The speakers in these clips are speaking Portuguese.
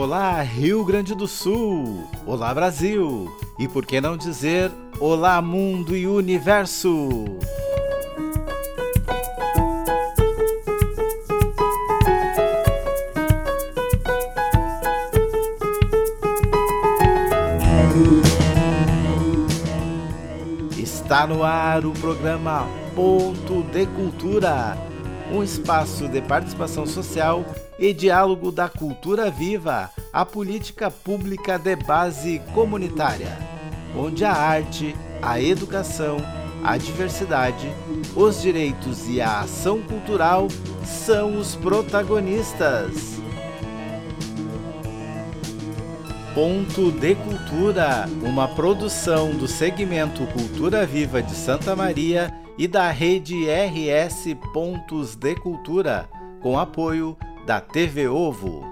Olá, Rio Grande do Sul! Olá, Brasil! E por que não dizer Olá, Mundo e Universo! Está no ar o programa Ponto de Cultura um espaço de participação social e diálogo da cultura viva, a política pública de base comunitária, onde a arte, a educação, a diversidade, os direitos e a ação cultural são os protagonistas. Ponto de Cultura, uma produção do segmento Cultura Viva de Santa Maria e da rede RS Pontos de Cultura, com apoio da TV Ovo.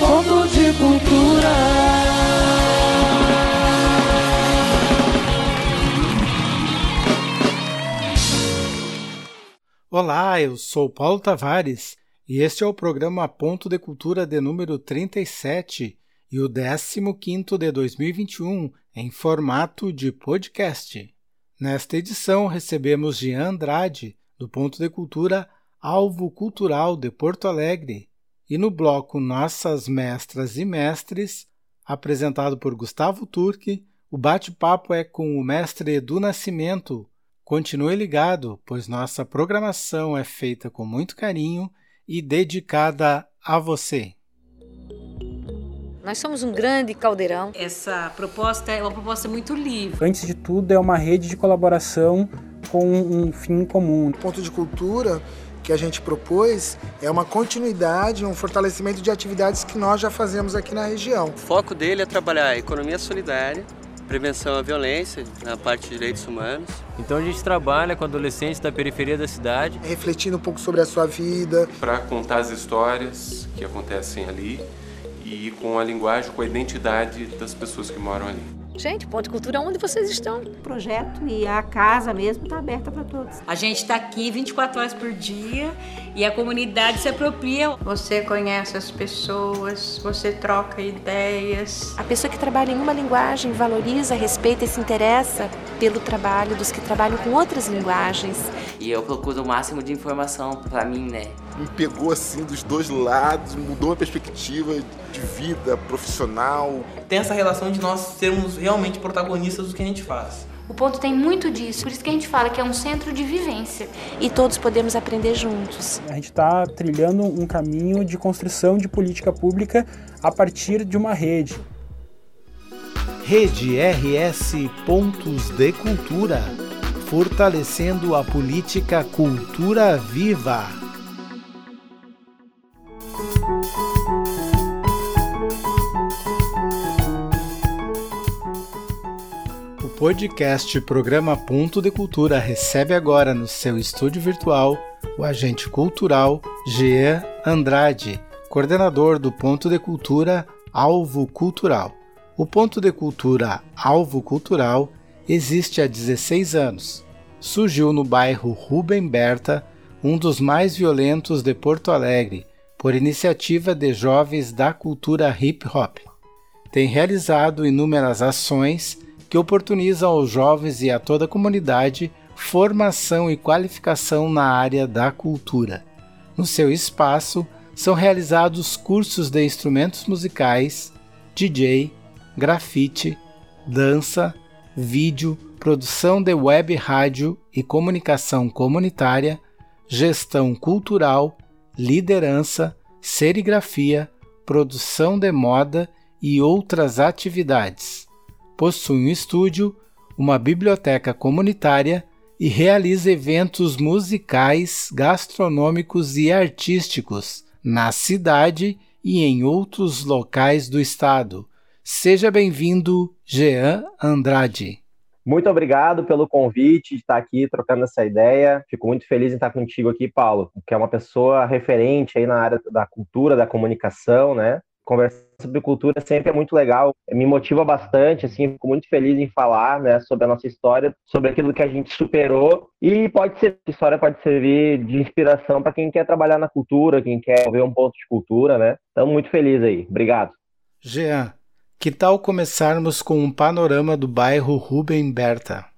Ponto de Cultura. Olá, eu sou Paulo Tavares e este é o programa Ponto de Cultura de número 37 e o 15 de 2021 em formato de podcast. Nesta edição, recebemos Jean Andrade, do Ponto de Cultura Alvo Cultural de Porto Alegre, e no bloco Nossas Mestras e Mestres, apresentado por Gustavo Turque, o bate-papo é com o mestre Edu Nascimento. Continue ligado, pois nossa programação é feita com muito carinho e dedicada a você. Nós somos um grande caldeirão. Essa proposta é uma proposta muito livre. Antes de tudo, é uma rede de colaboração com um fim comum. O ponto de cultura que a gente propôs é uma continuidade, um fortalecimento de atividades que nós já fazemos aqui na região. O foco dele é trabalhar a economia solidária, prevenção à violência na parte de direitos humanos. Então a gente trabalha com adolescentes da periferia da cidade, refletindo um pouco sobre a sua vida, para contar as histórias que acontecem ali e com a linguagem, com a identidade das pessoas que moram ali. Gente, Ponto de Cultura, onde vocês estão? O projeto e a casa mesmo está aberta para todos. A gente está aqui 24 horas por dia e a comunidade se apropria. Você conhece as pessoas, você troca ideias. A pessoa que trabalha em uma linguagem valoriza, respeita e se interessa pelo trabalho dos que trabalham com outras linguagens. E eu procuro o máximo de informação para mim, né? Me pegou assim dos dois lados, mudou a perspectiva de vida profissional. Tem essa relação de nós sermos realmente protagonistas do que a gente faz. O ponto tem muito disso, por isso que a gente fala que é um centro de vivência. E todos podemos aprender juntos. A gente está trilhando um caminho de construção de política pública a partir de uma rede. Rede RS Pontos de Cultura fortalecendo a política Cultura Viva. Podcast Programa Ponto de Cultura recebe agora no seu estúdio virtual o agente cultural Jean Andrade, coordenador do Ponto de Cultura Alvo Cultural. O Ponto de Cultura Alvo Cultural existe há 16 anos. Surgiu no bairro Rubem Berta, um dos mais violentos de Porto Alegre, por iniciativa de jovens da cultura hip hop. Tem realizado inúmeras ações que oportunizam aos jovens e a toda a comunidade formação e qualificação na área da cultura. No seu espaço são realizados cursos de instrumentos musicais, DJ, grafite, dança, vídeo, produção de web rádio e comunicação comunitária, gestão cultural, liderança, serigrafia, produção de moda e outras atividades. Possui um estúdio, uma biblioteca comunitária e realiza eventos musicais, gastronômicos e artísticos na cidade e em outros locais do estado. Seja bem-vindo, Jean Andrade. Muito obrigado pelo convite de estar aqui trocando essa ideia. Fico muito feliz em estar contigo aqui, Paulo, que é uma pessoa referente aí na área da cultura, da comunicação, né? Conversar sobre cultura sempre é muito legal, me motiva bastante, assim, fico muito feliz em falar, né, sobre a nossa história, sobre aquilo que a gente superou e pode ser, a história pode servir de inspiração para quem quer trabalhar na cultura, quem quer ver um ponto de cultura, né? Estamos muito felizes aí. Obrigado. Jean, que tal começarmos com um panorama do bairro Rubem Berta?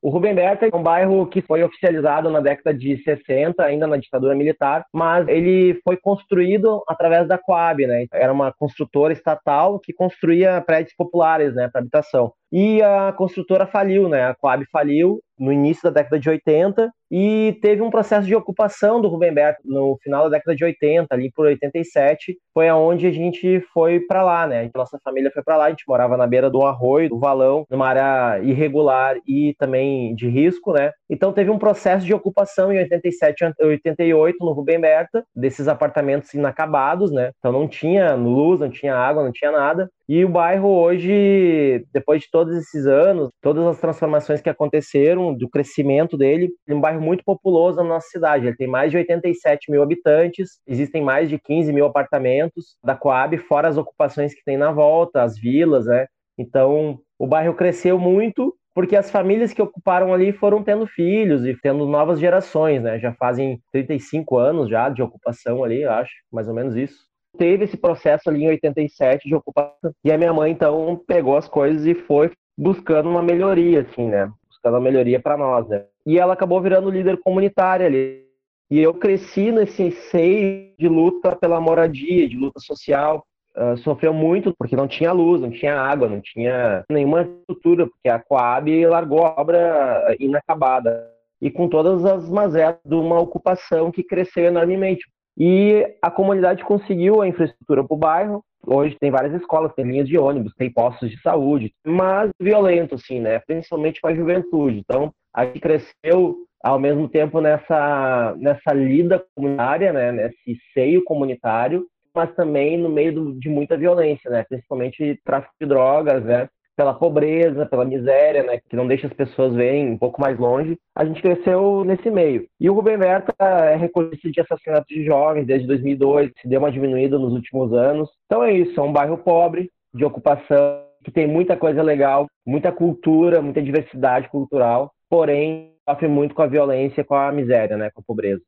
O Rubem Berta é um bairro que foi oficializado na década de 60, ainda na ditadura militar, mas ele foi construído através da Coab, né? Era uma construtora estatal que construía prédios populares, né, para habitação. E a construtora faliu, né? A Coab faliu no início da década de 80 e teve um processo de ocupação do Rubem Berto no final da década de 80, ali por 87, foi aonde a gente foi para lá, né? Nossa família foi para lá, a gente morava na beira do arroio, do valão, numa área irregular e também de risco, né? Então teve um processo de ocupação em 87 e 88 no Rubem Berta, desses apartamentos inacabados, né? Então não tinha luz, não tinha água, não tinha nada. E o bairro hoje, depois de todos esses anos, todas as transformações que aconteceram, do crescimento dele, é um bairro muito populoso na nossa cidade. Ele tem mais de 87 mil habitantes, existem mais de 15 mil apartamentos da Coab, fora as ocupações que tem na volta, as vilas, né? Então, o bairro cresceu muito porque as famílias que ocuparam ali foram tendo filhos e tendo novas gerações, né? Já fazem 35 anos já de ocupação ali, acho, mais ou menos isso teve esse processo ali em 87 de ocupação. E a minha mãe, então, pegou as coisas e foi buscando uma melhoria, assim, né? Buscando uma melhoria para nós, né? E ela acabou virando líder comunitária ali. E eu cresci nesse seio de luta pela moradia, de luta social. Uh, sofreu muito porque não tinha luz, não tinha água, não tinha nenhuma estrutura, porque a Coab largou a obra inacabada. E com todas as mazelas de uma ocupação que cresceu enormemente. E a comunidade conseguiu a infraestrutura para o bairro. Hoje tem várias escolas, tem linhas de ônibus, tem postos de saúde, mas violento, assim, né? Principalmente para a juventude. Então, a gente cresceu ao mesmo tempo nessa, nessa lida comunitária, né? Nesse seio comunitário, mas também no meio do, de muita violência, né? Principalmente tráfico de drogas, né? pela pobreza, pela miséria, né, que não deixa as pessoas verem um pouco mais longe, a gente cresceu nesse meio. E o Rubem Berta é reconhecido de assassinatos de jovens desde 2002, se deu uma diminuída nos últimos anos. Então é isso, é um bairro pobre, de ocupação, que tem muita coisa legal, muita cultura, muita diversidade cultural, porém sofre muito com a violência, com a miséria, né, com a pobreza.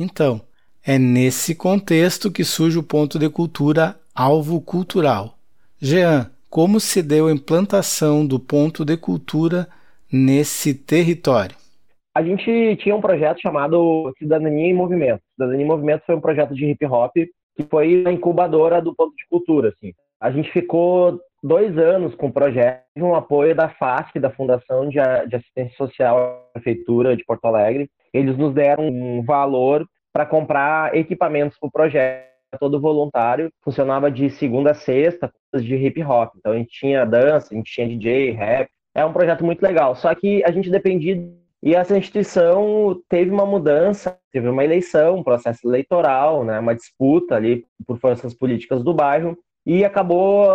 Então, é nesse contexto que surge o ponto de cultura alvo cultural. Jean, como se deu a implantação do ponto de cultura nesse território? A gente tinha um projeto chamado Cidadania em Movimento. Cidadania em Movimento foi um projeto de hip hop que foi a incubadora do ponto de cultura. Assim. A gente ficou dois anos com o projeto, um apoio da FASC, da Fundação de Assistência Social da Prefeitura de Porto Alegre. Eles nos deram um valor para comprar equipamentos para o projeto todo voluntário, funcionava de segunda a sexta, de hip hop. Então a gente tinha dança, a gente tinha DJ, rap. É um projeto muito legal. Só que a gente dependia e essa instituição teve uma mudança, teve uma eleição, um processo eleitoral, né, uma disputa ali por forças políticas do bairro e acabou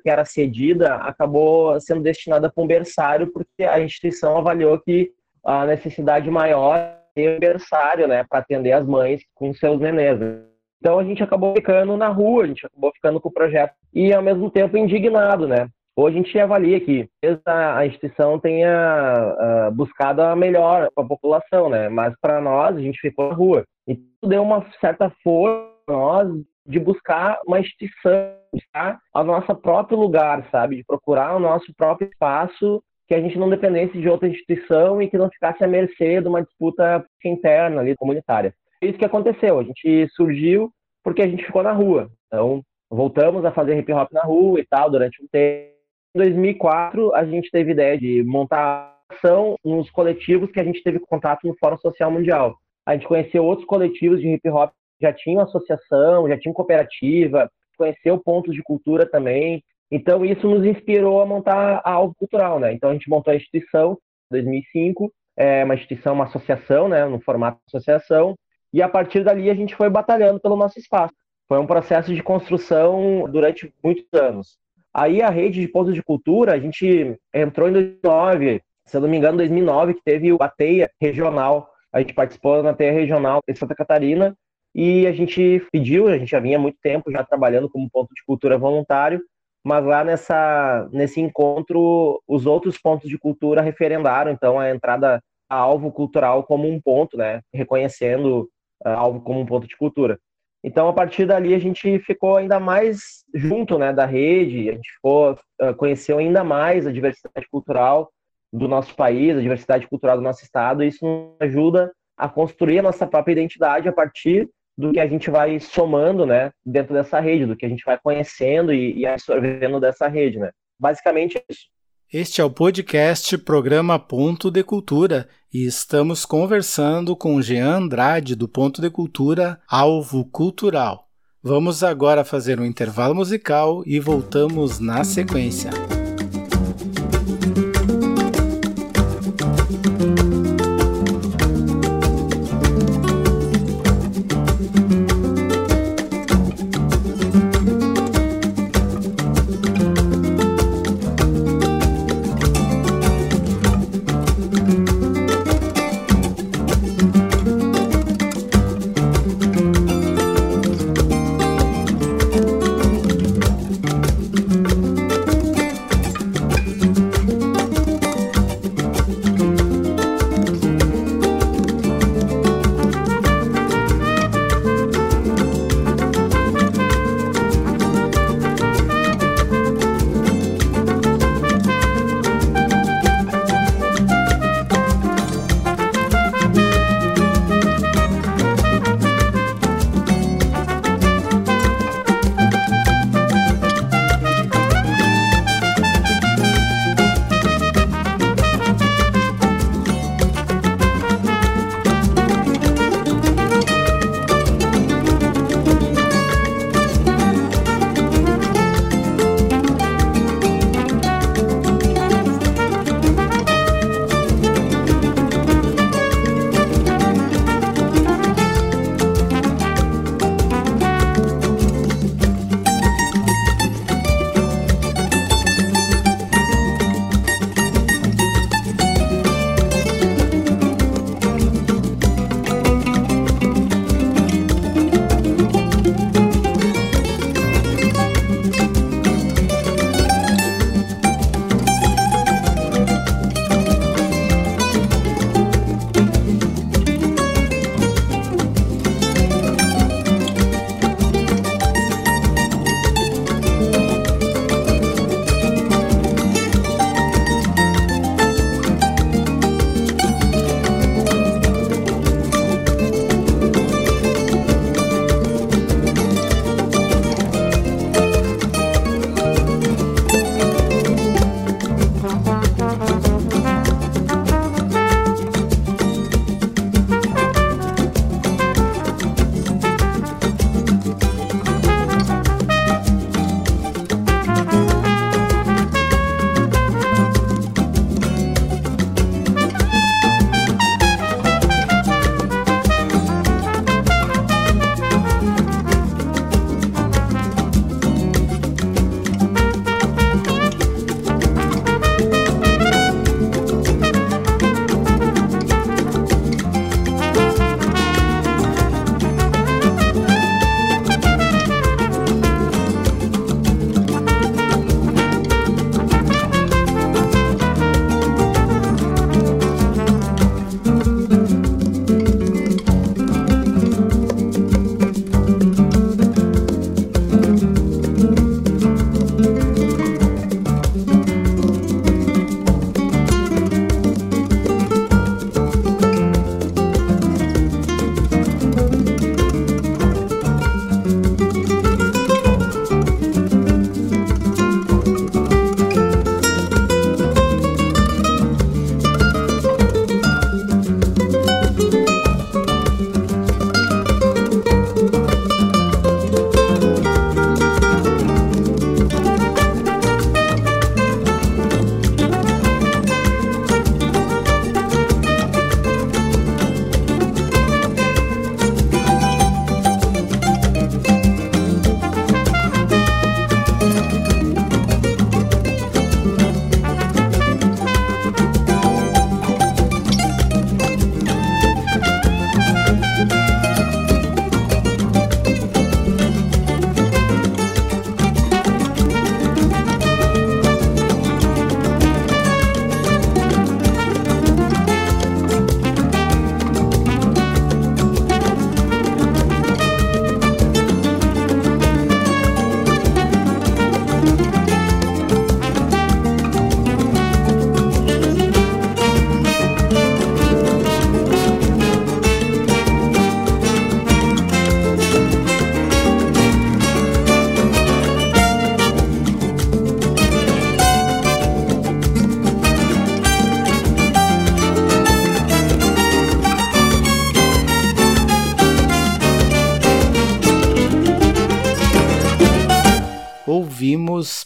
que era cedida acabou sendo destinada para um berçário porque a instituição avaliou que a necessidade maior um berçário, né, para atender as mães com seus nenês. Né. Então a gente acabou ficando na rua, a gente acabou ficando com o projeto e ao mesmo tempo indignado, né? Hoje a gente avalia que a instituição tenha uh, buscado a melhor para a população, né? Mas para nós a gente ficou na rua e deu uma certa força nós de buscar uma instituição, buscar o nosso próprio lugar, sabe? De procurar o nosso próprio espaço que a gente não dependesse de outra instituição e que não ficasse à mercê de uma disputa interna ali comunitária isso que aconteceu. A gente surgiu porque a gente ficou na rua. Então, voltamos a fazer hip hop na rua e tal durante um tempo. Em 2004, a gente teve ideia de montar ação nos coletivos que a gente teve contato no Fórum Social Mundial. A gente conheceu outros coletivos de hip hop que já tinham associação, já tinham cooperativa, conheceu pontos de cultura também. Então, isso nos inspirou a montar a Alvo Cultural, né? Então, a gente montou a instituição em 2005, é uma instituição, uma associação, né, no formato de associação, e a partir dali a gente foi batalhando pelo nosso espaço. Foi um processo de construção durante muitos anos. Aí a rede de pontos de cultura, a gente entrou em 2009, se eu não me engano, 2009, que teve a TEIA regional. A gente participou na TEIA regional em Santa Catarina e a gente pediu, a gente já vinha muito tempo já trabalhando como ponto de cultura voluntário, mas lá nessa, nesse encontro, os outros pontos de cultura referendaram, então, a entrada a alvo cultural como um ponto, né, reconhecendo a alvo como um ponto de cultura. Então, a partir dali, a gente ficou ainda mais junto né, da rede, a gente ficou, conheceu ainda mais a diversidade cultural do nosso país, a diversidade cultural do nosso estado, e isso nos ajuda a construir a nossa própria identidade a partir do que a gente vai somando né, dentro dessa rede, do que a gente vai conhecendo e, e absorvendo dessa rede. Né? Basicamente é isso. Este é o podcast Programa Ponto de Cultura e estamos conversando com Jean Andrade do Ponto de Cultura Alvo Cultural. Vamos agora fazer um intervalo musical e voltamos na sequência.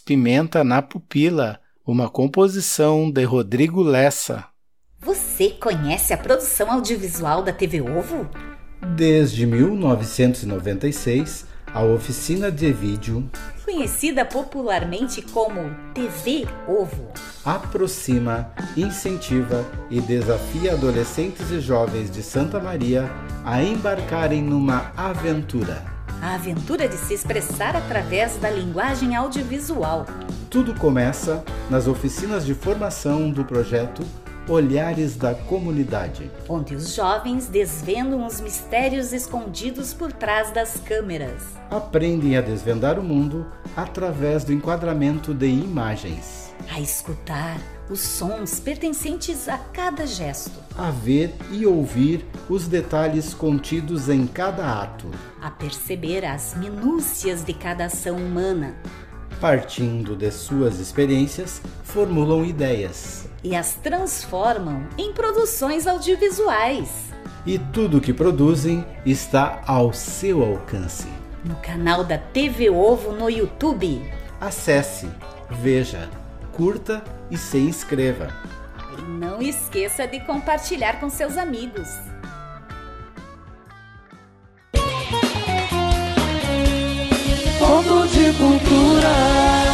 Pimenta na Pupila, uma composição de Rodrigo Lessa. Você conhece a produção audiovisual da TV Ovo? Desde 1996, a oficina de vídeo, conhecida popularmente como TV Ovo, aproxima, incentiva e desafia adolescentes e jovens de Santa Maria a embarcarem numa aventura. A aventura de se expressar através da linguagem audiovisual. Tudo começa nas oficinas de formação do projeto Olhares da Comunidade, onde os jovens desvendam os mistérios escondidos por trás das câmeras. Aprendem a desvendar o mundo através do enquadramento de imagens, a escutar os sons pertencentes a cada gesto, a ver e ouvir os detalhes contidos em cada ato, a perceber as minúcias de cada ação humana. Partindo de suas experiências, formulam ideias e as transformam em produções audiovisuais. E tudo o que produzem está ao seu alcance. No canal da TV Ovo no YouTube. Acesse, veja, curta e se inscreva. E não esqueça de compartilhar com seus amigos. Ponto de cultura.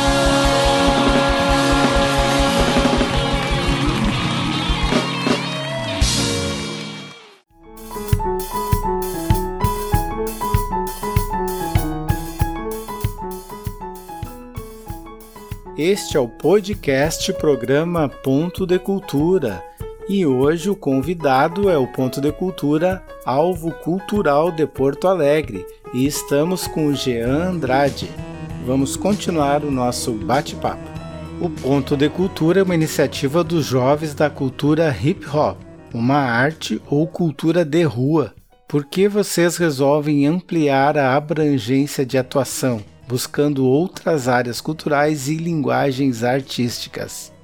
Este é o podcast programa Ponto de Cultura e hoje o convidado é o Ponto de Cultura Alvo Cultural de Porto Alegre e estamos com o Jean Andrade. Vamos continuar o nosso bate-papo. O Ponto de Cultura é uma iniciativa dos jovens da cultura hip hop, uma arte ou cultura de rua. Por que vocês resolvem ampliar a abrangência de atuação? Buscando outras áreas culturais e linguagens artísticas.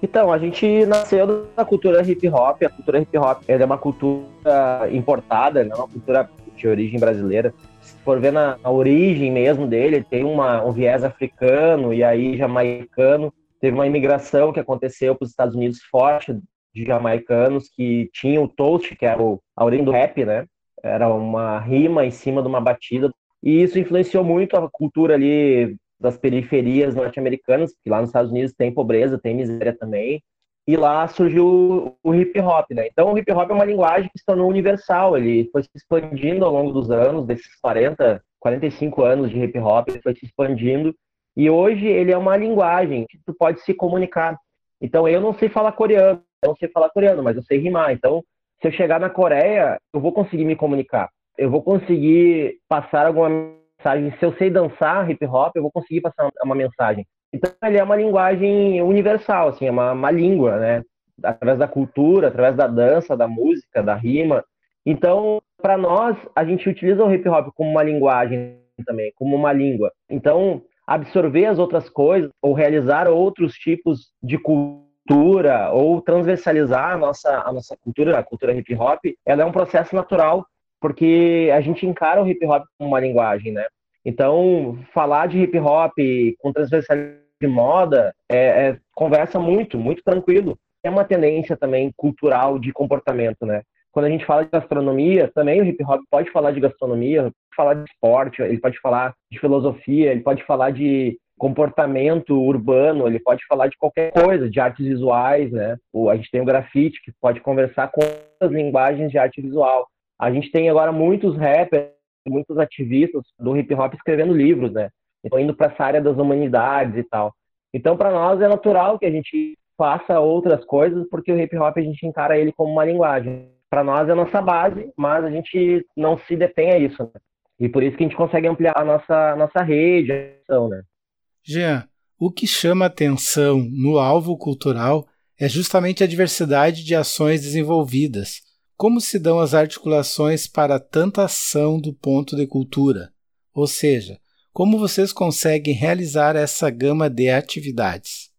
Então, a gente nasceu da cultura hip hop. A cultura hip hop é uma cultura importada, não é uma cultura de origem brasileira. Se for ver na, na origem mesmo dele, tem uma, um viés africano e aí jamaicano. Teve uma imigração que aconteceu para os Estados Unidos forte de jamaicanos que tinham o toast, que era o, a origem do rap, né? Era uma rima em cima de uma batida e isso influenciou muito a cultura ali das periferias norte-americanas, que lá nos Estados Unidos tem pobreza, tem miséria também. E lá surgiu o hip hop, né? Então o hip hop é uma linguagem que se tornou universal, ele foi se expandindo ao longo dos anos, desses 40, 45 anos de hip hop, ele foi se expandindo. E hoje ele é uma linguagem que tu pode se comunicar. Então eu não sei falar coreano, eu não sei falar coreano, mas eu sei rimar. Então se eu chegar na Coreia, eu vou conseguir me comunicar eu vou conseguir passar alguma mensagem. Se eu sei dançar hip hop, eu vou conseguir passar uma mensagem. Então, ele é uma linguagem universal, assim, é uma, uma língua, né? Através da cultura, através da dança, da música, da rima. Então, para nós, a gente utiliza o hip hop como uma linguagem também, como uma língua. Então, absorver as outras coisas ou realizar outros tipos de cultura ou transversalizar a nossa, a nossa cultura, a cultura hip hop, ela é um processo natural porque a gente encara o hip hop como uma linguagem, né? Então, falar de hip hop com transversalidade de moda é, é, conversa muito, muito tranquilo. É uma tendência também cultural de comportamento, né? Quando a gente fala de gastronomia, também o hip hop pode falar de gastronomia, falar de esporte, ele pode falar de filosofia, ele pode falar de comportamento urbano, ele pode falar de qualquer coisa, de artes visuais, né? A gente tem o grafite que pode conversar com as linguagens de arte visual. A gente tem agora muitos rappers, muitos ativistas do hip hop escrevendo livros, né? Então, indo para essa área das humanidades e tal. Então, para nós é natural que a gente faça outras coisas, porque o hip hop a gente encara ele como uma linguagem. Para nós é a nossa base, mas a gente não se detém a isso. Né? E por isso que a gente consegue ampliar a nossa, nossa rede, né? Jean, o que chama atenção no alvo cultural é justamente a diversidade de ações desenvolvidas como se dão as articulações para tanta ação do ponto de cultura? Ou seja, como vocês conseguem realizar essa gama de atividades?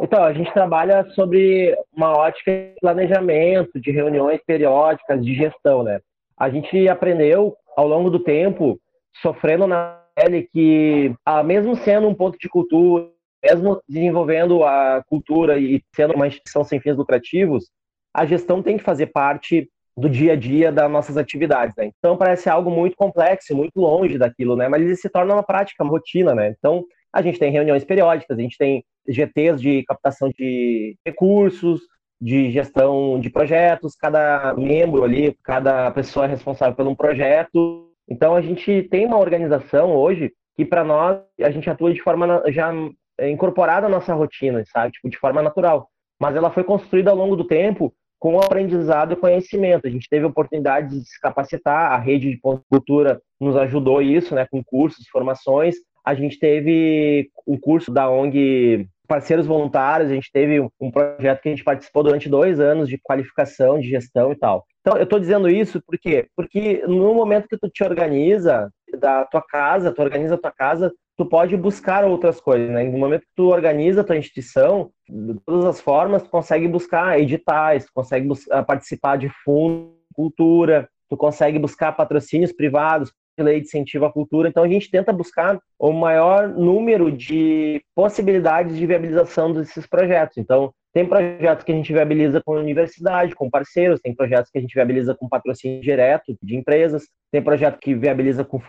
Então, a gente trabalha sobre uma ótica de planejamento, de reuniões periódicas, de gestão, né? A gente aprendeu ao longo do tempo sofrendo na pele que, ah, mesmo sendo um ponto de cultura, mesmo desenvolvendo a cultura e sendo uma instituição sem fins lucrativos, a gestão tem que fazer parte do dia a dia das nossas atividades, né? Então parece algo muito complexo, muito longe daquilo, né? Mas ele se torna uma prática, uma rotina, né? Então a gente tem reuniões periódicas, a gente tem GTs de captação de recursos, de gestão de projetos, cada membro ali, cada pessoa é responsável por um projeto. Então a gente tem uma organização hoje que para nós a gente atua de forma já incorporada à nossa rotina, sabe? Tipo, de forma natural. Mas ela foi construída ao longo do tempo com aprendizado e conhecimento. A gente teve oportunidade de se capacitar, a rede de cultura nos ajudou isso, né, com cursos, formações. A gente teve um curso da ONG Parceiros Voluntários, a gente teve um projeto que a gente participou durante dois anos de qualificação, de gestão e tal. Então, eu estou dizendo isso por quê? Porque no momento que tu te organiza da tua casa, tu organiza a tua casa, tu pode buscar outras coisas, né? No momento que tu organiza a tua instituição, de todas as formas, tu consegue buscar editais, tu consegue buscar, participar de fundo, cultura, tu consegue buscar patrocínios privados, lei de incentivo à cultura. Então a gente tenta buscar o maior número de possibilidades de viabilização desses projetos. Então tem projetos que a gente viabiliza com a universidade, com parceiros, tem projetos que a gente viabiliza com patrocínio direto de empresas, tem projeto que viabiliza com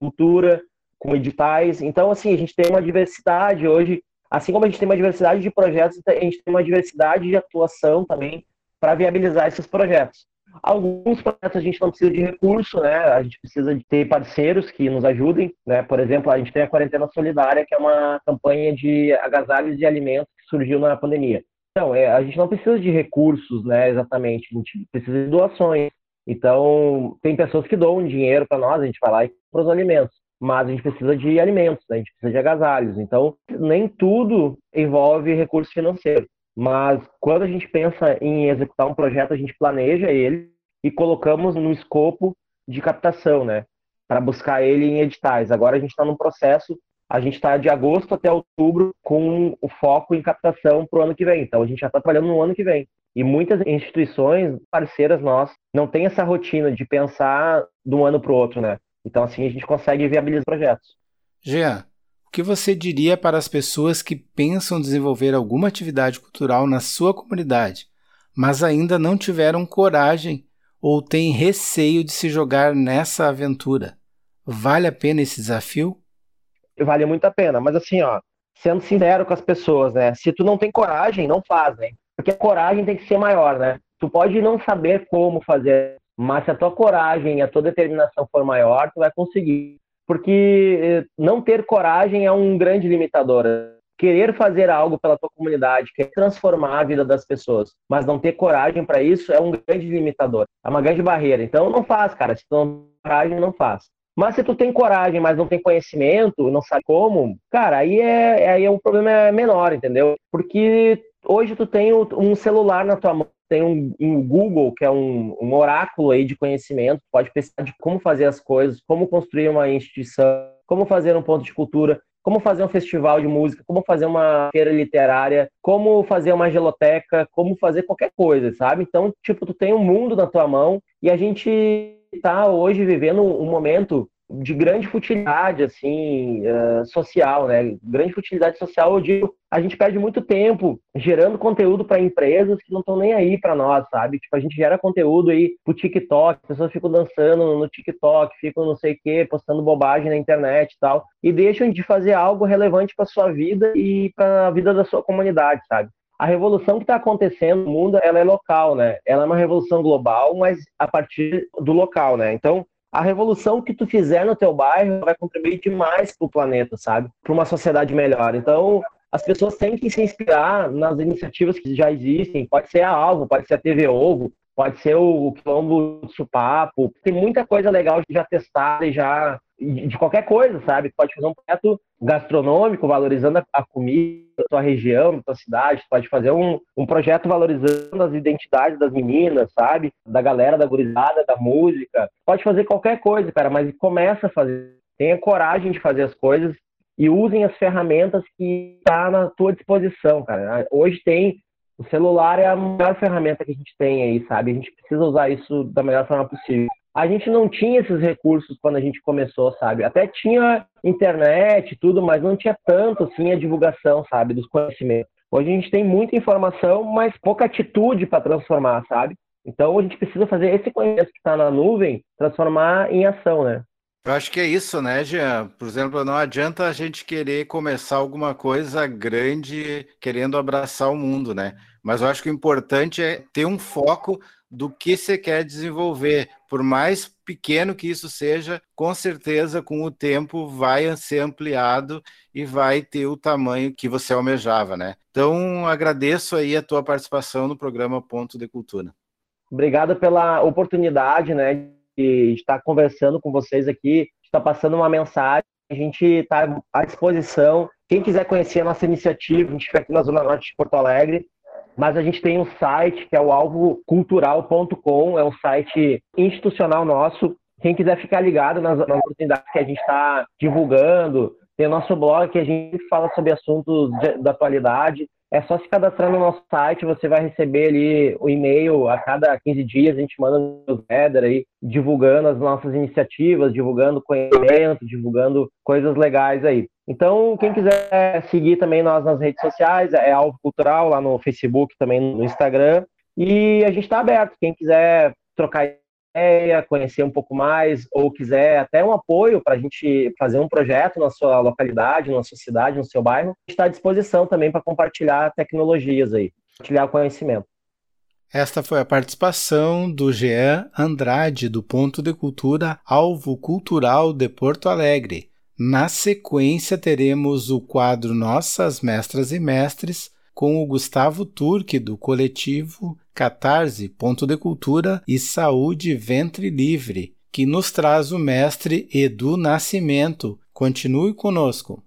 cultura, com editais. Então, assim, a gente tem uma diversidade hoje, assim como a gente tem uma diversidade de projetos, a gente tem uma diversidade de atuação também para viabilizar esses projetos. Alguns projetos a gente não precisa de recurso, né? A gente precisa de ter parceiros que nos ajudem, né? Por exemplo, a gente tem a Quarentena Solidária, que é uma campanha de agasalhos de alimentos que surgiu na pandemia. Então, é, a gente não precisa de recursos, né? Exatamente, a gente precisa de doações. Então, tem pessoas que doam dinheiro para nós, a gente vai lá e compra os alimentos mas a gente precisa de alimentos, né? a gente precisa de agasalhos. Então, nem tudo envolve recurso financeiro. Mas quando a gente pensa em executar um projeto, a gente planeja ele e colocamos no escopo de captação, né? Para buscar ele em editais. Agora a gente está num processo, a gente está de agosto até outubro com o foco em captação para o ano que vem. Então a gente já está trabalhando no ano que vem. E muitas instituições parceiras nós não têm essa rotina de pensar de um ano para o outro, né? Então, assim, a gente consegue viabilizar projetos. Jean, o que você diria para as pessoas que pensam desenvolver alguma atividade cultural na sua comunidade, mas ainda não tiveram coragem ou têm receio de se jogar nessa aventura? Vale a pena esse desafio? Vale muito a pena, mas assim, ó, sendo sincero com as pessoas, né? Se tu não tem coragem, não faz, né? Porque a coragem tem que ser maior, né? Tu pode não saber como fazer, mas se a tua coragem e a tua determinação for maior, tu vai conseguir. Porque eh, não ter coragem é um grande limitador. Querer fazer algo pela tua comunidade, querer transformar a vida das pessoas, mas não ter coragem para isso é um grande limitador, é uma grande barreira. Então não faz, cara. Se tu não tem coragem, não faz. Mas se tu tem coragem, mas não tem conhecimento, não sabe como, cara, aí é, aí é um problema menor, entendeu? Porque hoje tu tem um celular na tua mão tem um, um Google, que é um, um, oráculo aí de conhecimento, pode pensar de como fazer as coisas, como construir uma instituição, como fazer um ponto de cultura, como fazer um festival de música, como fazer uma feira literária, como fazer uma geloteca, como fazer qualquer coisa, sabe? Então, tipo, tu tem um mundo na tua mão e a gente está hoje vivendo um momento de grande futilidade assim uh, social, né? Grande futilidade social, eu digo, a gente perde muito tempo gerando conteúdo para empresas que não estão nem aí para nós, sabe? Tipo, a gente gera conteúdo aí pro TikTok, as pessoas ficam dançando no TikTok, ficam não sei o quê, postando bobagem na internet e tal, e deixam de fazer algo relevante para sua vida e para a vida da sua comunidade, sabe? a revolução que está acontecendo no mundo, ela é local, né? Ela é uma revolução global, mas a partir do local, né? Então, a revolução que tu fizer no teu bairro vai contribuir demais para o planeta, sabe? Para uma sociedade melhor. Então, as pessoas têm que se inspirar nas iniciativas que já existem. Pode ser a Alvo, pode ser a TV Ovo, pode ser o Quilombo Supapo. Tem muita coisa legal já testada e já de qualquer coisa, sabe? Pode fazer um projeto gastronômico valorizando a comida da tua região, da tua cidade. Pode fazer um, um projeto valorizando as identidades das meninas, sabe? Da galera, da gurizada, da música. Pode fazer qualquer coisa, cara, mas começa a fazer. Tenha coragem de fazer as coisas e usem as ferramentas que está na tua disposição, cara. Hoje tem o celular é a maior ferramenta que a gente tem aí, sabe? A gente precisa usar isso da melhor forma possível a gente não tinha esses recursos quando a gente começou, sabe? Até tinha internet tudo, mas não tinha tanto assim a divulgação, sabe, dos conhecimentos. Hoje a gente tem muita informação, mas pouca atitude para transformar, sabe? Então a gente precisa fazer esse conhecimento que está na nuvem transformar em ação, né? Eu acho que é isso, né, Jean? Por exemplo, não adianta a gente querer começar alguma coisa grande querendo abraçar o mundo, né? Mas eu acho que o importante é ter um foco do que você quer desenvolver. Por mais pequeno que isso seja, com certeza, com o tempo, vai ser ampliado e vai ter o tamanho que você almejava, né? Então, agradeço aí a tua participação no programa Ponto de Cultura. Obrigado pela oportunidade, né, de estar conversando com vocês aqui, estar passando uma mensagem. A gente está à disposição. Quem quiser conhecer a nossa iniciativa, a gente fica aqui na Zona Norte de Porto Alegre, mas a gente tem um site que é o alvocultural.com, é um site institucional nosso. Quem quiser ficar ligado nas, nas oportunidades que a gente está divulgando, tem o nosso blog que a gente fala sobre assuntos de, da atualidade. É só se cadastrar no nosso site, você vai receber ali o e-mail a cada 15 dias, a gente manda um newsletter aí, divulgando as nossas iniciativas, divulgando conhecimento, divulgando coisas legais aí. Então, quem quiser seguir também nós nas redes sociais, é Alvo Cultural, lá no Facebook, também no Instagram. E a gente está aberto, quem quiser trocar ideia, conhecer um pouco mais, ou quiser até um apoio para a gente fazer um projeto na sua localidade, na sua cidade, no seu bairro, está à disposição também para compartilhar tecnologias aí, compartilhar conhecimento. Esta foi a participação do Jean Andrade, do Ponto de Cultura Alvo Cultural de Porto Alegre. Na sequência, teremos o quadro Nossas Mestras e Mestres, com o Gustavo Turque, do coletivo Catarse, Ponto de Cultura e Saúde Ventre Livre, que nos traz o mestre Edu Nascimento. Continue conosco.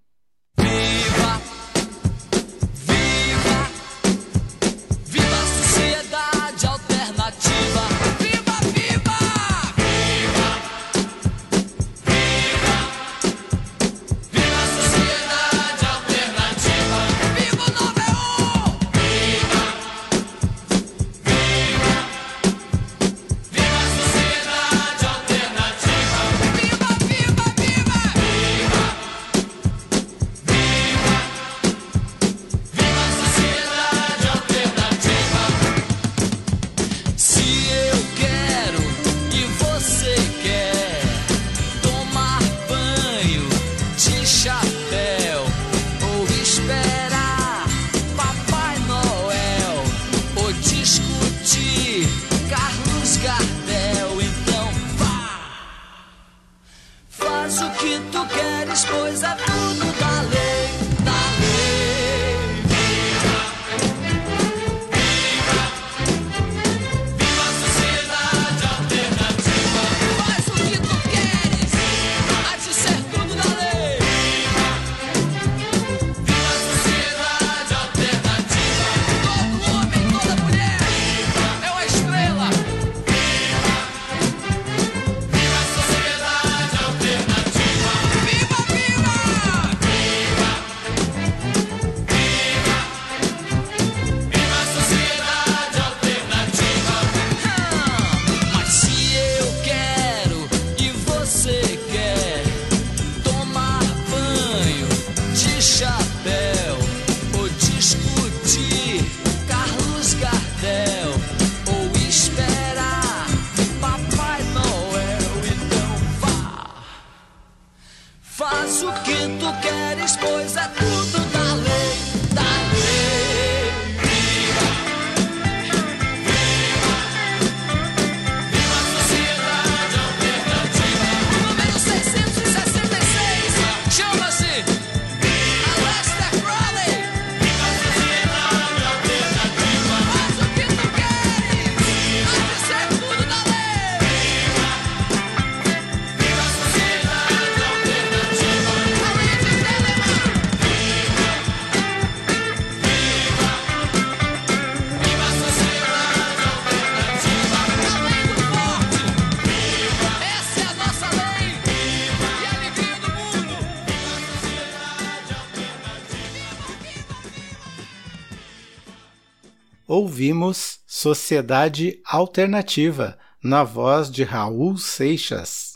Ouvimos Sociedade Alternativa, na voz de Raul Seixas.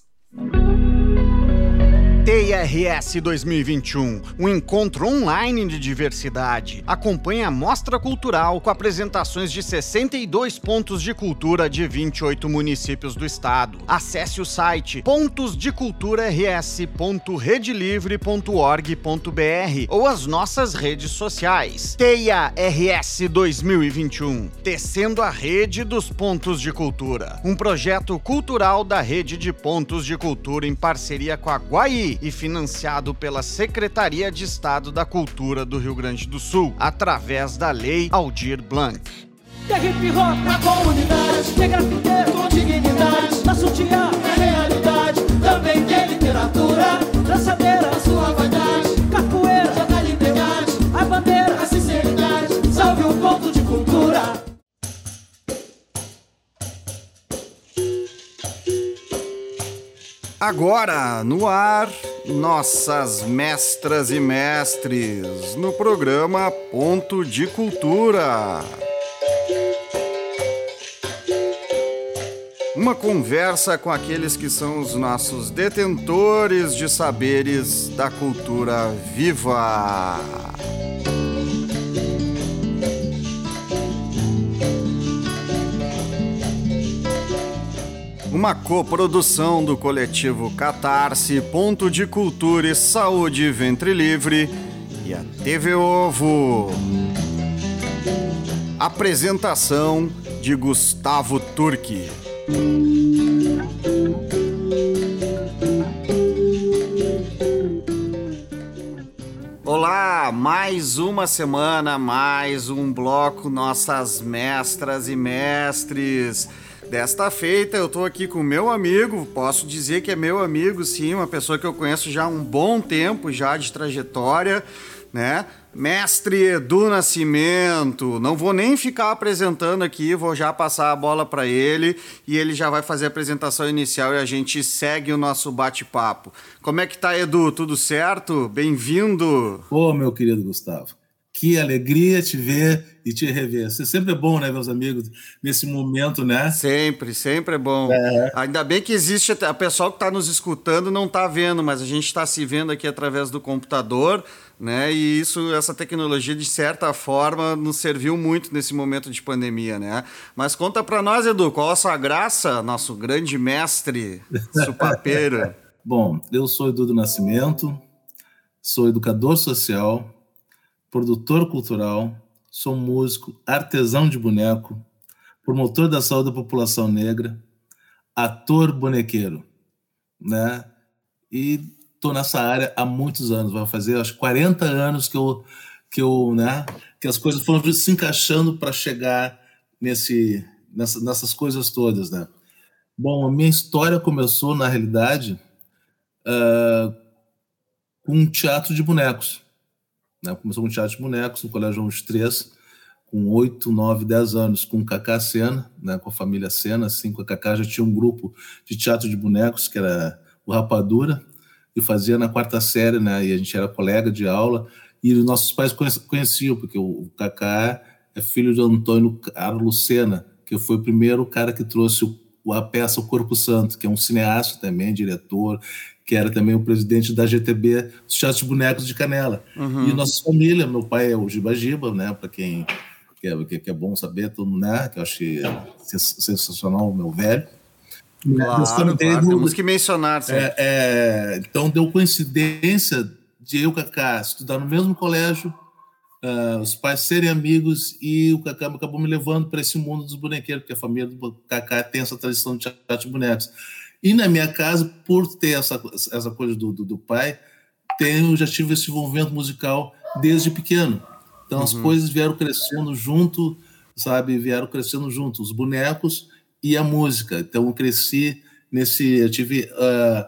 TIRS 2021, um encontro online de diversidade. Acompanhe a Mostra Cultural com apresentações de 62 pontos de cultura de 28 municípios do estado. Acesse o site pontosdeculturaRS.redelivre.org.br ou as nossas redes sociais. TIRS 2021, tecendo a rede dos pontos de cultura. Um projeto cultural da rede de pontos de cultura em parceria com a Guaí e financiado pela Secretaria de Estado da Cultura do Rio Grande do Sul, através da Lei Aldir Blanc. Hip hop na comunidade, tem grafiteiro com dignidade, na sutiã é realidade, também tem literatura, Agora, no ar, nossas mestras e mestres, no programa Ponto de Cultura. Uma conversa com aqueles que são os nossos detentores de saberes da cultura viva. Uma coprodução do coletivo Catarse, Ponto de Cultura e Saúde Ventre Livre e a TV Ovo. Apresentação de Gustavo Turque. Olá, mais uma semana, mais um bloco, nossas mestras e mestres. Desta feita, eu tô aqui com meu amigo, posso dizer que é meu amigo, sim, uma pessoa que eu conheço já há um bom tempo já de trajetória, né? Mestre Edu Nascimento. Não vou nem ficar apresentando aqui, vou já passar a bola para ele e ele já vai fazer a apresentação inicial e a gente segue o nosso bate-papo. Como é que tá, Edu? Tudo certo? Bem-vindo. Ô, meu querido Gustavo. Que alegria te ver e te rever. Você sempre é bom, né, meus amigos, nesse momento, né? Sempre, sempre é bom. É. Ainda bem que existe, a pessoal que está nos escutando não está vendo, mas a gente está se vendo aqui através do computador, né? E isso, essa tecnologia, de certa forma, nos serviu muito nesse momento de pandemia, né? Mas conta para nós, Edu, qual a sua graça, nosso grande mestre supapeiro? bom, eu sou Edu do Nascimento, sou educador social, produtor cultural, sou músico, artesão de boneco, promotor da saúde da população negra, ator bonequeiro, né? E tô nessa área há muitos anos, vai fazer acho 40 anos que eu que eu, né, que as coisas foram se encaixando para chegar nesse nessa, nessas coisas todas, né? Bom, a minha história começou na realidade uh, com um teatro de bonecos. Né? Começou com teatro de bonecos no Colégio João Três, com 8, 9, 10 anos, com o Cacá Sena, né? com a família Sena, assim, com a Cacá já tinha um grupo de teatro de bonecos, que era o Rapadura, e fazia na quarta série, né? e a gente era colega de aula, e nossos pais conheciam, porque o Cacá é filho de Antônio Carlos Sena, que foi o primeiro cara que trouxe a peça O Corpo Santo, que é um cineasta também, diretor, que era também o presidente da GTB, os Teatros de Bonecos de Canela. Uhum. E nossa família, meu pai é o Giba Giba, né, para quem que é, que é, bom saber, todo, né, que eu é sensacional, meu velho. Claro, claro, temos que mencionar. É, é, então deu coincidência de eu e o Cacá estudar no mesmo colégio, uh, os pais serem amigos e o Cacá acabou me levando para esse mundo dos bonequeiros, porque a família do Cacá tem essa tradição de teatro de bonecos. E na minha casa, por ter essa, essa coisa do, do, do pai, tenho, já tive esse envolvimento musical desde pequeno. Então uhum. as coisas vieram crescendo junto, sabe? Vieram crescendo junto, os bonecos e a música. Então eu cresci nesse. Eu tive, uh,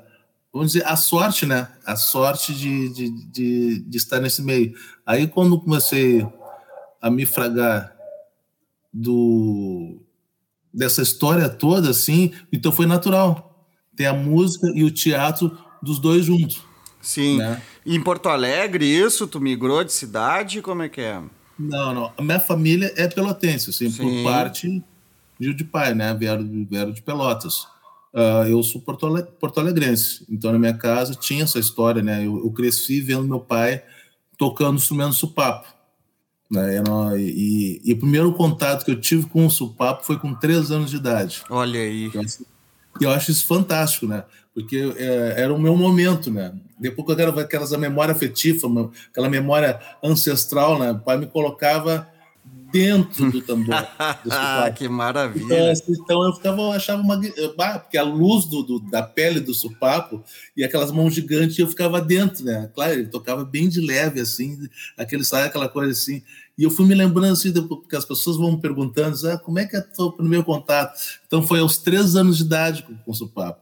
vamos dizer, a sorte, né? A sorte de, de, de, de, estar nesse meio. Aí quando comecei a me fragar do dessa história toda, assim, então foi natural tem a música e o teatro dos dois juntos. Sim. Né? Em Porto Alegre, isso? Tu migrou de cidade? Como é que é? Não, não. A minha família é pelotense, assim, Sim. por parte de, de pai, né? Vieram, vieram de Pelotas. Uh, eu sou porto, -alegre, porto alegrense, então na minha casa tinha essa história, né? Eu, eu cresci vendo meu pai tocando instrumento supapo. Né? E, e, e, o primeiro contato que eu tive com o supapo foi com três anos de idade. Olha aí. E eu acho isso fantástico, né? Porque é, era o meu momento, né? Depois eu quero aquelas memória afetiva, aquela memória ancestral, né? O pai me colocava dentro do tambor. ah, que maravilha! Então, assim, então, eu ficava, eu achava uma. Porque a luz do, do, da pele do supapo e aquelas mãos gigantes, eu ficava dentro, né? Claro, ele tocava bem de leve, assim, aquele sai, aquela coisa assim. E eu fui me lembrando assim, porque as pessoas vão me perguntando, ah, como é que é o primeiro contato? Então foi aos três anos de idade com, com o supapo.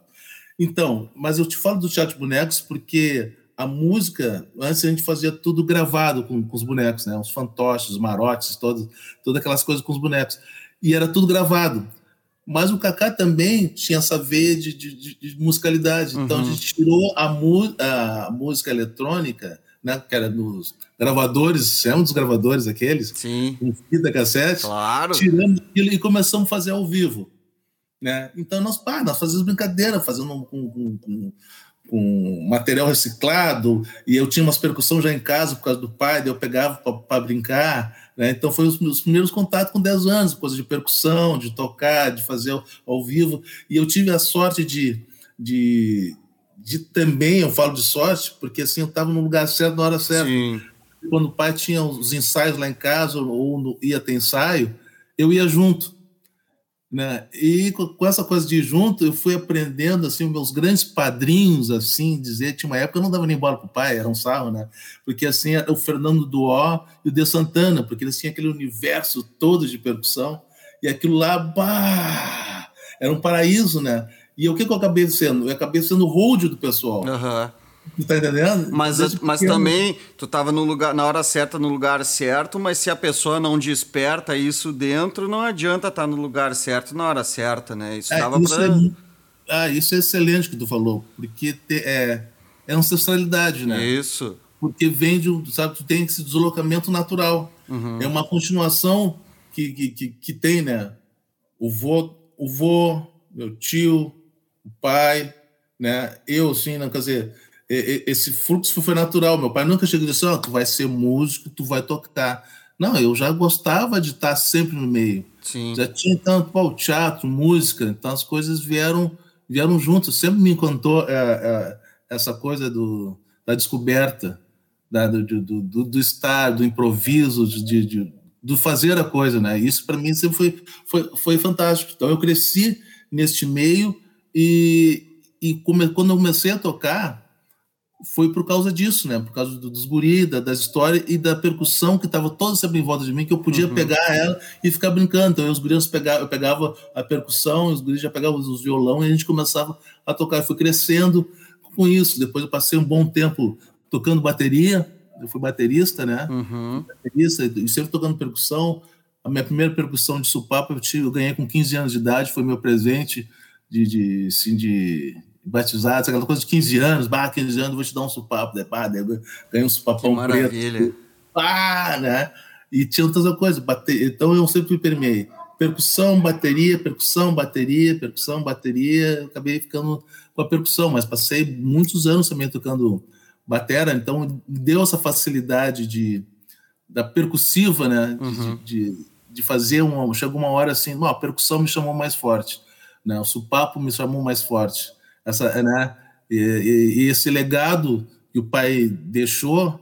Então, mas eu te falo do teatro de bonecos porque a música, antes a gente fazia tudo gravado com, com os bonecos, né? Os fantoches, os marotes, todas, todas aquelas coisas com os bonecos. E era tudo gravado. Mas o Kaká também tinha essa veia de, de, de musicalidade. Então a uhum. gente tirou a, a, música eletrônica, né? Que era nos gravadores, é um dos gravadores aqueles, Sim. com fita cassete. Claro. Tiramos aquilo e começamos a fazer ao vivo. Né? Então nós, pá, nós fazíamos brincadeira, fazendo com, com, com com material reciclado, e eu tinha umas percussão já em casa por causa do pai, daí eu pegava para brincar. Né? Então, foi os meus primeiros contatos com 10 anos, coisa de percussão, de tocar, de fazer ao, ao vivo. E eu tive a sorte de, de, de, também, eu falo de sorte, porque assim, eu estava no lugar certo na hora certa. Sim. Quando o pai tinha os ensaios lá em casa, ou no, ia ter ensaio, eu ia junto. Né? E com essa coisa de junto, eu fui aprendendo assim, meus grandes padrinhos, assim, dizer, tinha uma época eu não dava nem bola pro pai, era um sarro, né? Porque assim, o Fernando Duó e o De Santana, porque eles tinham aquele universo todo de percussão, e aquilo lá, bah, era um paraíso, né? E o que, que eu acabei sendo? Eu acabei sendo o hold do pessoal. Uhum. Tu tá entendendo? Mas, mas também tu tava no lugar, na hora certa, no lugar certo, mas se a pessoa não desperta isso dentro, não adianta estar tá no lugar certo na hora certa, né? Isso é, dava isso pra... é, ah, isso é excelente que tu falou, porque te, é, é ancestralidade, né? Isso. Porque vem de, sabe, tu tem esse deslocamento natural. Uhum. É uma continuação que, que, que, que tem, né? O vô, o vô, meu tio, o pai, né? Eu, sim, não, quer dizer esse fluxo foi natural. Meu pai nunca chegou e disse: oh, tu vai ser músico, tu vai tocar. Não, eu já gostava de estar sempre no meio. Sim. Já tinha tanto pô, teatro, música, então as coisas vieram vieram juntas. Sempre me encantou é, é, essa coisa do, da descoberta, da, do, do, do, do, estar, do improviso, de, de, do fazer a coisa, né? Isso para mim sempre foi, foi, foi fantástico. Então eu cresci neste meio e, e come, quando eu comecei a tocar, foi por causa disso, né? Por causa do, dos guri, da, das histórias e da percussão que estava toda sempre em volta de mim, que eu podia uhum. pegar ela e ficar brincando. Então, os guris pegavam, eu pegava a percussão, os guris já pegavam os violão e a gente começava a tocar. Eu fui crescendo com isso. Depois eu passei um bom tempo tocando bateria. Eu fui baterista, né? Uhum. Baterista e sempre tocando percussão. A minha primeira percussão de supapo eu, tive, eu ganhei com 15 anos de idade, foi meu presente de, de, assim, de batizados, aquela coisa de 15 anos, bah, 15 anos, vou te dar um supapo, né? bah, ganhei um supapão que maravilha. preto. Bah, né? E tinha outras coisas, bater, então eu sempre permeei. Percussão, bateria, percussão, bateria, percussão, bateria, eu acabei ficando com a percussão, mas passei muitos anos também tocando batera, então deu essa facilidade de da percussiva, né, uhum. de, de, de, fazer uma, chegou uma hora assim, não, a percussão me chamou mais forte, né, o supapo me chamou mais forte, essa, né? E, e, e esse legado que o pai deixou,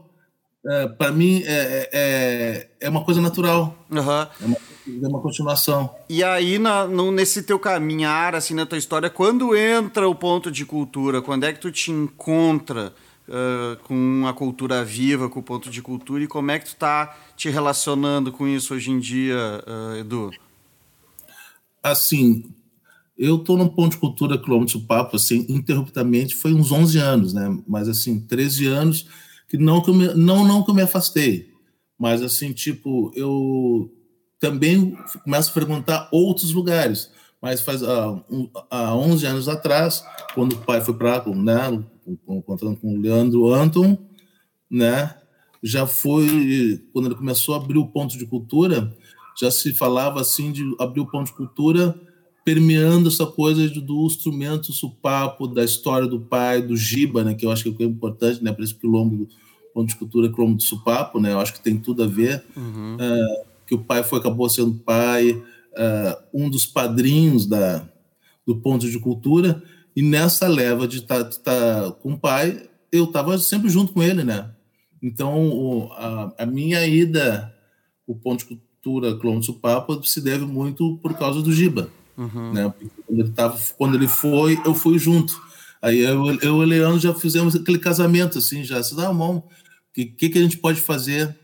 é, para mim, é, é, é, uma coisa natural. Uhum. É, uma, é uma continuação. E aí, na, no, nesse teu caminhar, assim, na tua história, quando entra o ponto de cultura? Quando é que tu te encontra uh, com a cultura viva, com o ponto de cultura? E como é que tu tá te relacionando com isso hoje em dia, uh, Edu? Assim, eu estou no Ponto de Cultura Quilômetro Papo, assim, interruptamente, foi uns 11 anos, né? Mas, assim, 13 anos que não que eu me, não, não que eu me afastei, mas, assim, tipo, eu também começo a frequentar outros lugares. Mas faz há, há 11 anos atrás, quando o pai foi para né, encontrando com o Leandro Anton, né, já foi, quando ele começou a abrir o Ponto de Cultura, já se falava assim de abrir o Ponto de Cultura permeando essa coisa do instrumento supapo, da história do pai, do Giba, né, que eu acho que é importante, né, por isso que o lombo do Ponto de Cultura é cromo do supapo, né, eu acho que tem tudo a ver, Uhum. uh, que o pai foi acabou sendo pai, uh, um dos padrinhos da, do Ponto de Cultura, e nessa leva de estar tá, tá com o pai, eu estava sempre junto com ele, né, então o, a, a minha ida o Ponto de Cultura Clone do Supapo se deve muito por causa do Giba, Uhum. né? Quando ele, tava, quando ele foi, eu fui junto. Aí eu, eu e o Leandro já fizemos aquele casamento, assim, já se dá a mão. O que, que, a gente pode fazer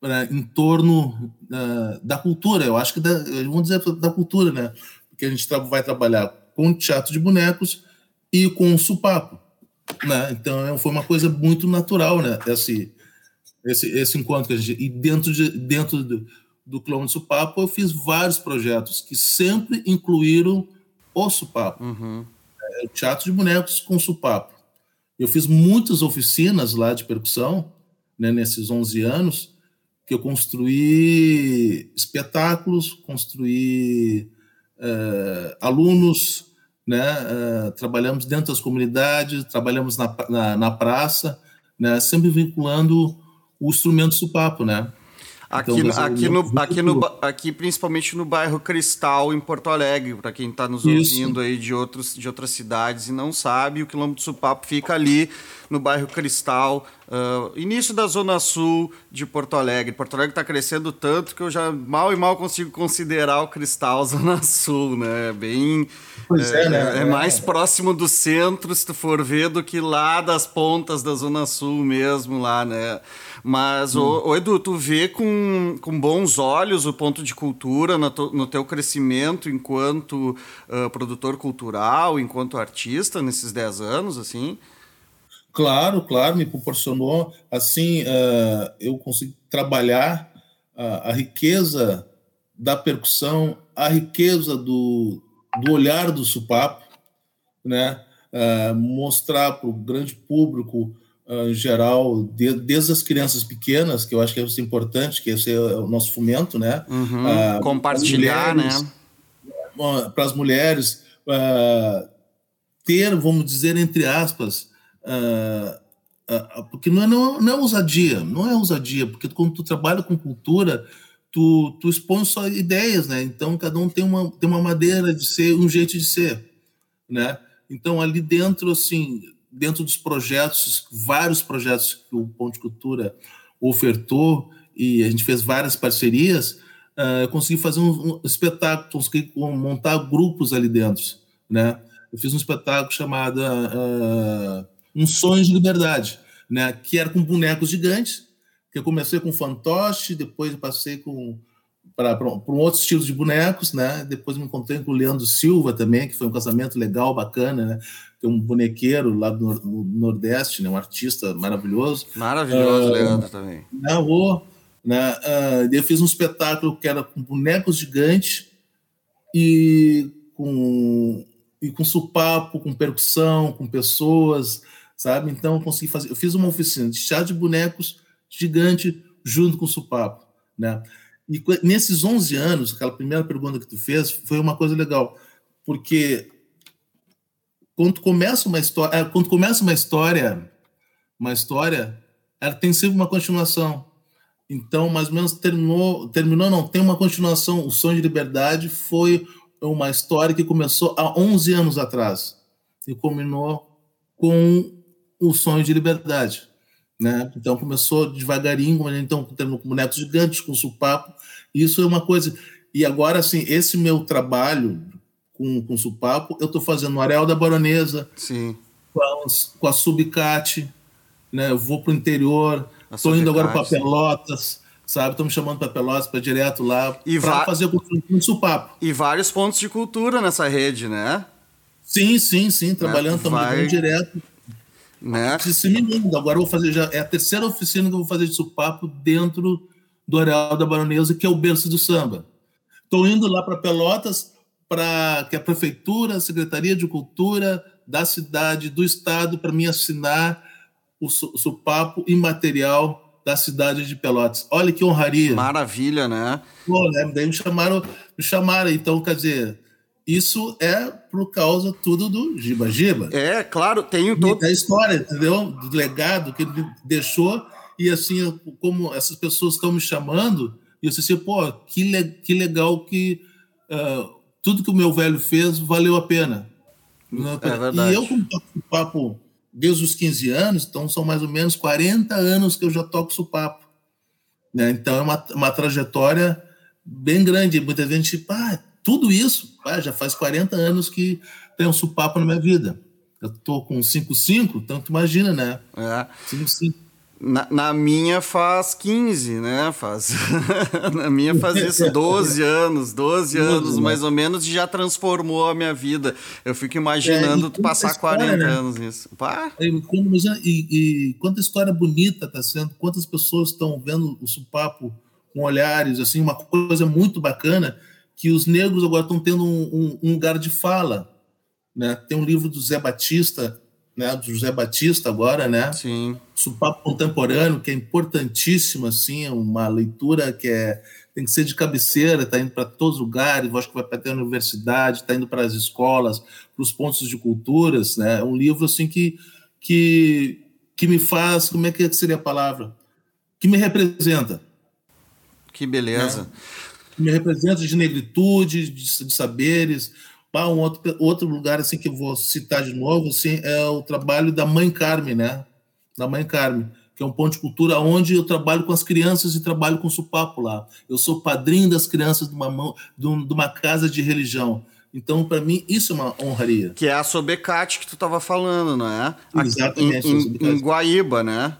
pra, em torno uh, da cultura? Eu acho que, da, vamos dizer, da cultura, né? Porque a gente vai trabalhar com teatro de bonecos e com supapo, né? Então foi uma coisa muito natural, né? Esse, esse, esse encontro que a gente... E dentro, de, dentro do, do Clone Supapo, eu fiz vários projetos que sempre incluíram o supapo. Uhum. É, teatro de bonecos com supapo. Eu fiz muitas oficinas lá de percussão, né, nesses 11 anos, que eu construí espetáculos, construí uh, alunos, né, uh, trabalhamos dentro das comunidades, trabalhamos na, na, na praça, né, sempre vinculando o instrumento supapo, né? Aqui, então, aqui, no, aqui, no, aqui, principalmente no bairro Cristal, em Porto Alegre, para quem está nos Isso. ouvindo aí de, outros, de outras cidades e não sabe, o Quilombo do Supapo fica ali no bairro Cristal, uh, início da zona sul de Porto Alegre. Porto Alegre está crescendo tanto que eu já mal e mal consigo considerar o Cristal zona sul, né? Bem, pois é, é, né? é mais próximo do centro, se tu for ver, do que lá das pontas da zona sul mesmo, lá, né? Mas, hum. ô, ô, Edu, tu vê com, com bons olhos o ponto de cultura no, no teu crescimento enquanto uh, produtor cultural, enquanto artista nesses 10 anos, assim? Claro, claro, me proporcionou, assim, uh, eu consegui trabalhar uh, a riqueza da percussão, a riqueza do, do olhar do supapo, né? mostrar para o grande público Uh, em geral, de, desde as crianças pequenas, que eu acho que é isso importante, que esse é o nosso fomento, né? Uhum. Uh, Compartilhar, mulheres, né? Uh, para as mulheres ter, vamos dizer, entre aspas, porque não é, não, não é ousadia, não é ousadia, porque quando tu trabalha com cultura, tu, tu expõe só ideias, né? Então, cada um tem uma, tem uma maneira de ser, um jeito de ser, né? Então, ali dentro, assim, dentro dos projetos, vários projetos que o Ponte Cultura ofertou, e a gente fez várias parcerias, uh, eu consegui fazer um, um, espetáculo, consegui montar grupos ali dentro, né? Eu fiz um espetáculo chamado uh, Um Sonho de Liberdade, né? Que era com bonecos gigantes, que eu comecei com fantoche, depois passei com para um outro estilo de bonecos, né? Depois me encontrei com o Leandro Silva também, que foi um casamento legal, bacana, né? Tem um bonequeiro lá do, no Nordeste, né? Um artista maravilhoso. Maravilhoso, uh, Leandro também. Na rua, né? Uh, eu fiz um espetáculo que era com bonecos gigantes e com e com supapo, com percussão, com pessoas, sabe? Então eu consegui fazer. Eu fiz uma oficina de chá de bonecos gigante junto com supapo, né? E nesses 11 anos, aquela primeira pergunta que tu fez foi uma coisa legal, porque quando começa uma história, quando começa uma história, uma história, ela tem sempre uma continuação. Então, mais ou menos terminou, terminou não, tem uma continuação. O Sonho de Liberdade foi uma história que começou há 11 anos atrás e culminou com o Sonho de Liberdade. Né? Então começou devagarinho, então tendo bonecos gigantes com supapo. Isso é uma coisa. E agora, assim, esse meu trabalho com, com supapo, eu estou fazendo no Areal da Baronesa, Sim. Com, a, com a Subcate, né? Eu vou para o interior, estou indo agora para Pelotas, sabe? Estão me chamando para Pelotas, para direto lá, para fazer com supapo. E vários pontos de cultura nessa rede, né? Sim, sim, sim, trabalhando, estamos vai... direto né? Agora vou fazer já é a terceira oficina que eu vou fazer de supapo dentro do Areal da Baronesa, que é o berço do samba. Estou indo lá para Pelotas para que a prefeitura, a Secretaria de Cultura da cidade, do estado, para me assinar o supapo imaterial da cidade de Pelotas. Olha que honraria. Maravilha, né? Pô, né? Daí me chamaram, me chamaram. Então, quer dizer, isso é por causa tudo do Giba Giba. É, claro, tem todo... Da história, entendeu? Do legado que ele deixou. E assim, como essas pessoas estão me chamando, e eu disse assim, pô, que, le que legal que uh, tudo que o meu velho fez valeu a pena. É verdade. E eu, como toco papo desde os 15 anos, então são mais ou menos 40 anos que eu já toco supapo. Né? Então é uma, uma trajetória bem grande. Muita gente, pá, tudo isso, pá, já faz 40 anos que tem um supapo na minha vida. Eu tô com 5-5, então tu imagina, né? É. 5-5. Na, na, minha faz 15, né? Faz. na minha faz isso 12 anos, 12 anos mais ou menos, e já transformou a minha vida. Eu fico imaginando é, passar história, 40 né? anos nisso. Pá. E, e, e, quanta história bonita está sendo, quantas pessoas estão vendo o supapo com olhares, assim, uma coisa muito bacana, que os negros agora estão tendo um, um, um lugar de fala. Né? Tem um livro do Zé Batista, né, do José Batista agora, né? Sim. Supapo contemporâneo, que é importantíssimo, assim, uma leitura que é tem que ser de cabeceira, está indo para todos os lugares, acho que vai para a universidade, está indo para as escolas, para os pontos de culturas, né? É um livro assim que que que me faz, como é que seria a palavra? Que me representa. Que beleza. Né? Me representa de negritude, de, de saberes, ah, um outro, outro lugar assim que eu vou citar de novo assim, é o trabalho da Mãe Carme, né? Da Mãe Carme, que é um ponto de cultura onde eu trabalho com as crianças e trabalho com supapo lá. Eu sou padrinho das crianças de uma, de, uma casa de religião. Então, para mim, isso é uma honraria. Que é a Sobecate que tu estava falando, não é? Exatamente. Em, em, em Guaíba, né?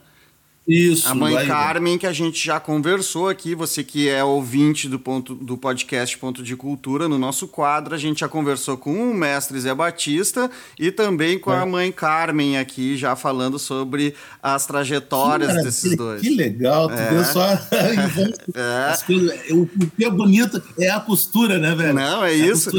Isso. A mãe Carmen, que a gente já conversou aqui, você que é ouvinte do, ponto, do podcast Ponto de Cultura, no nosso quadro, a gente já conversou com o mestre Zé Batista e também com é. a mãe Carmen aqui, já falando sobre as trajetórias que desses dois. Que legal, tu é. só. é. Coisas, o que é bonito é a costura, né, velho? Não, é, é isso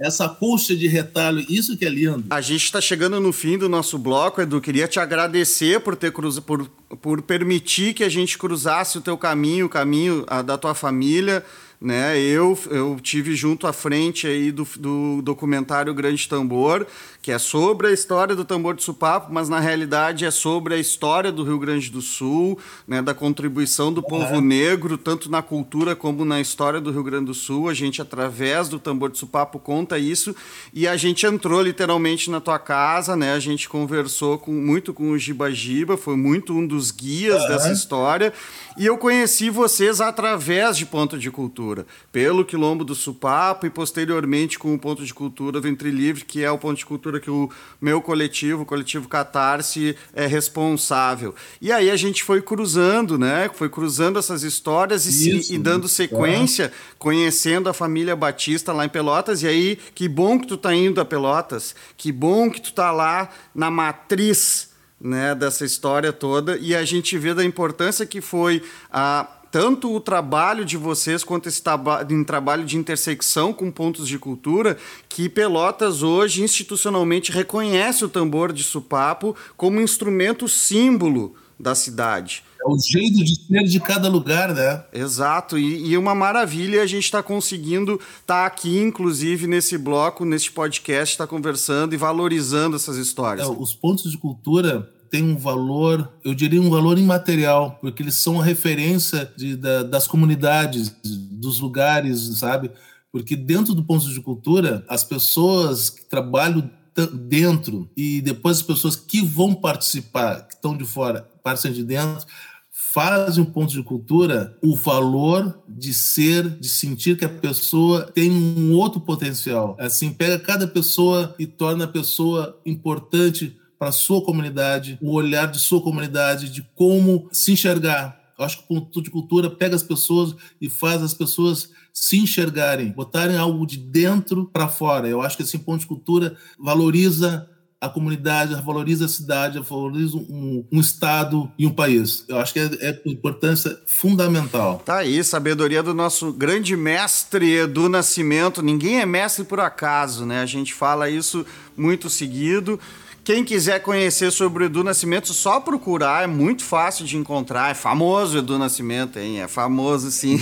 essa colcha de retalho, isso que é lindo. A gente está chegando no fim do nosso bloco, Edu. Queria te agradecer por ter por, por permitir que a gente cruzasse o teu caminho, o caminho da tua família né? Eu, eu tive junto à frente aí do, do documentário Grande Tambor, que é sobre a história do tambor de supapo, mas na realidade é sobre a história do Rio Grande do Sul, né? da contribuição do povo negro, tanto na cultura como na história do Rio Grande do Sul. A gente, através do tambor de supapo, conta isso. E a gente entrou literalmente na tua casa, né? A gente conversou com, muito com o Giba Giba, foi muito um dos guias uhum. dessa história. E eu conheci vocês através de Ponto de Cultura, pelo Quilombo do Supapo e posteriormente com o Ponto de Cultura Ventre Livre, que é o ponto de cultura que o meu coletivo, o coletivo Catarse, é responsável. E aí a gente foi cruzando, né? Foi cruzando essas histórias e, Isso, e dando sequência, é. conhecendo a família Batista lá em Pelotas. E aí, que bom que tu tá indo a Pelotas, que bom que tu tá lá na matriz né, dessa história toda e a gente vê da importância que foi a tanto o trabalho de vocês quanto esse em trabalho de intersecção com pontos de cultura, que Pelotas hoje institucionalmente reconhece o tambor de supapo como instrumento símbolo da cidade. É o jeito de ser de cada lugar, né? Exato, e, e uma maravilha a gente está conseguindo estar tá aqui, inclusive, nesse bloco, nesse podcast, está conversando e valorizando essas histórias. É, os pontos de cultura têm um valor, eu diria um valor imaterial, porque eles são a referência de, da, das comunidades, dos lugares, sabe? Porque dentro do ponto de cultura, as pessoas que trabalham dentro e depois as pessoas que vão participar, que estão de fora, participam de dentro, fazem um ponto de cultura o valor de ser, de sentir que a pessoa tem um outro potencial. Assim, pega cada pessoa e torna a pessoa importante para sua comunidade, o olhar de sua comunidade, de como se enxergar. Eu acho que o ponto de cultura pega as pessoas e faz as pessoas se enxergarem, botarem algo de dentro para fora. Eu acho que esse ponto de cultura valoriza a comunidade, valoriza a cidade, valoriza um, um, estado e um país. Eu acho que é, é importância fundamental. Tá aí, sabedoria do nosso grande mestre Edu Nascimento. Ninguém é mestre por acaso, né? A gente fala isso muito seguido. Quem quiser conhecer sobre o Edu Nascimento, só procurar, é muito fácil de encontrar. É famoso o Edu Nascimento, hein? É famoso, sim.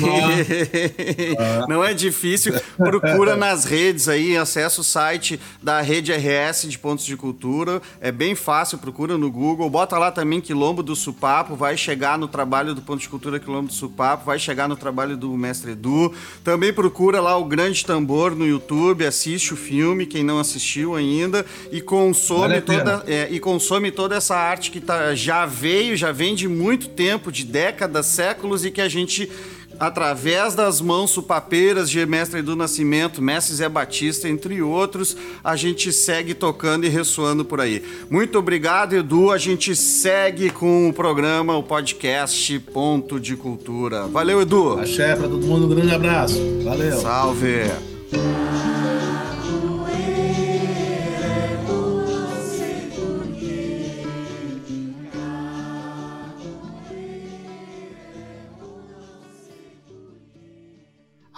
Não é difícil. Procura nas redes aí, acessa o site da Rede RS de Pontos de Cultura. É bem fácil, procura no Google. Bota lá também Quilombo do Supapo, vai chegar no trabalho do Ponto de Cultura Quilombo do Supapo, vai chegar no trabalho do Mestre Edu. Também procura lá o Grande Tambor no YouTube, assiste o filme, quem não assistiu ainda, e consome toda, é, e consome toda essa arte que tá, já veio, já vem de muito tempo, de décadas, séculos, e que a gente, através das mãos supapeiras de Mestre Edu Nascimento, Mestre Zé Batista, entre outros, a gente segue tocando e ressoando por aí. Muito obrigado, Edu. A gente segue com o programa, o podcast Ponto de Cultura. Valeu, Edu. Axé pra todo mundo, um grande abraço. Valeu. Salve.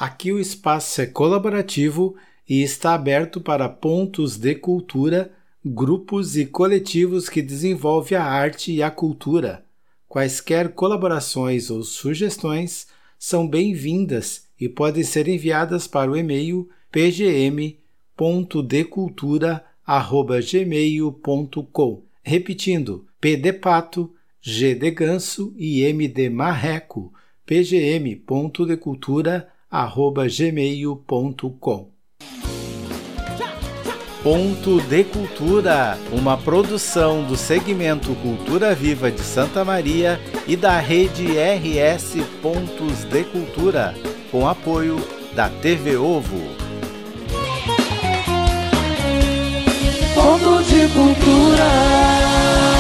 Aqui o espaço é colaborativo e está aberto para pontos de cultura, grupos e coletivos que desenvolvem a arte e a cultura. Quaisquer colaborações ou sugestões são bem-vindas e podem ser enviadas para o e-mail pgm.decultura@gmail.com. Repetindo: P de pato, G de ganso e M de marreco. pgm.decultura@gmail.com. Ponto de Cultura, uma produção do segmento Cultura Viva de Santa Maria e da rede RS Pontos de Cultura, com apoio da TV Ovo. Ponto de cultura.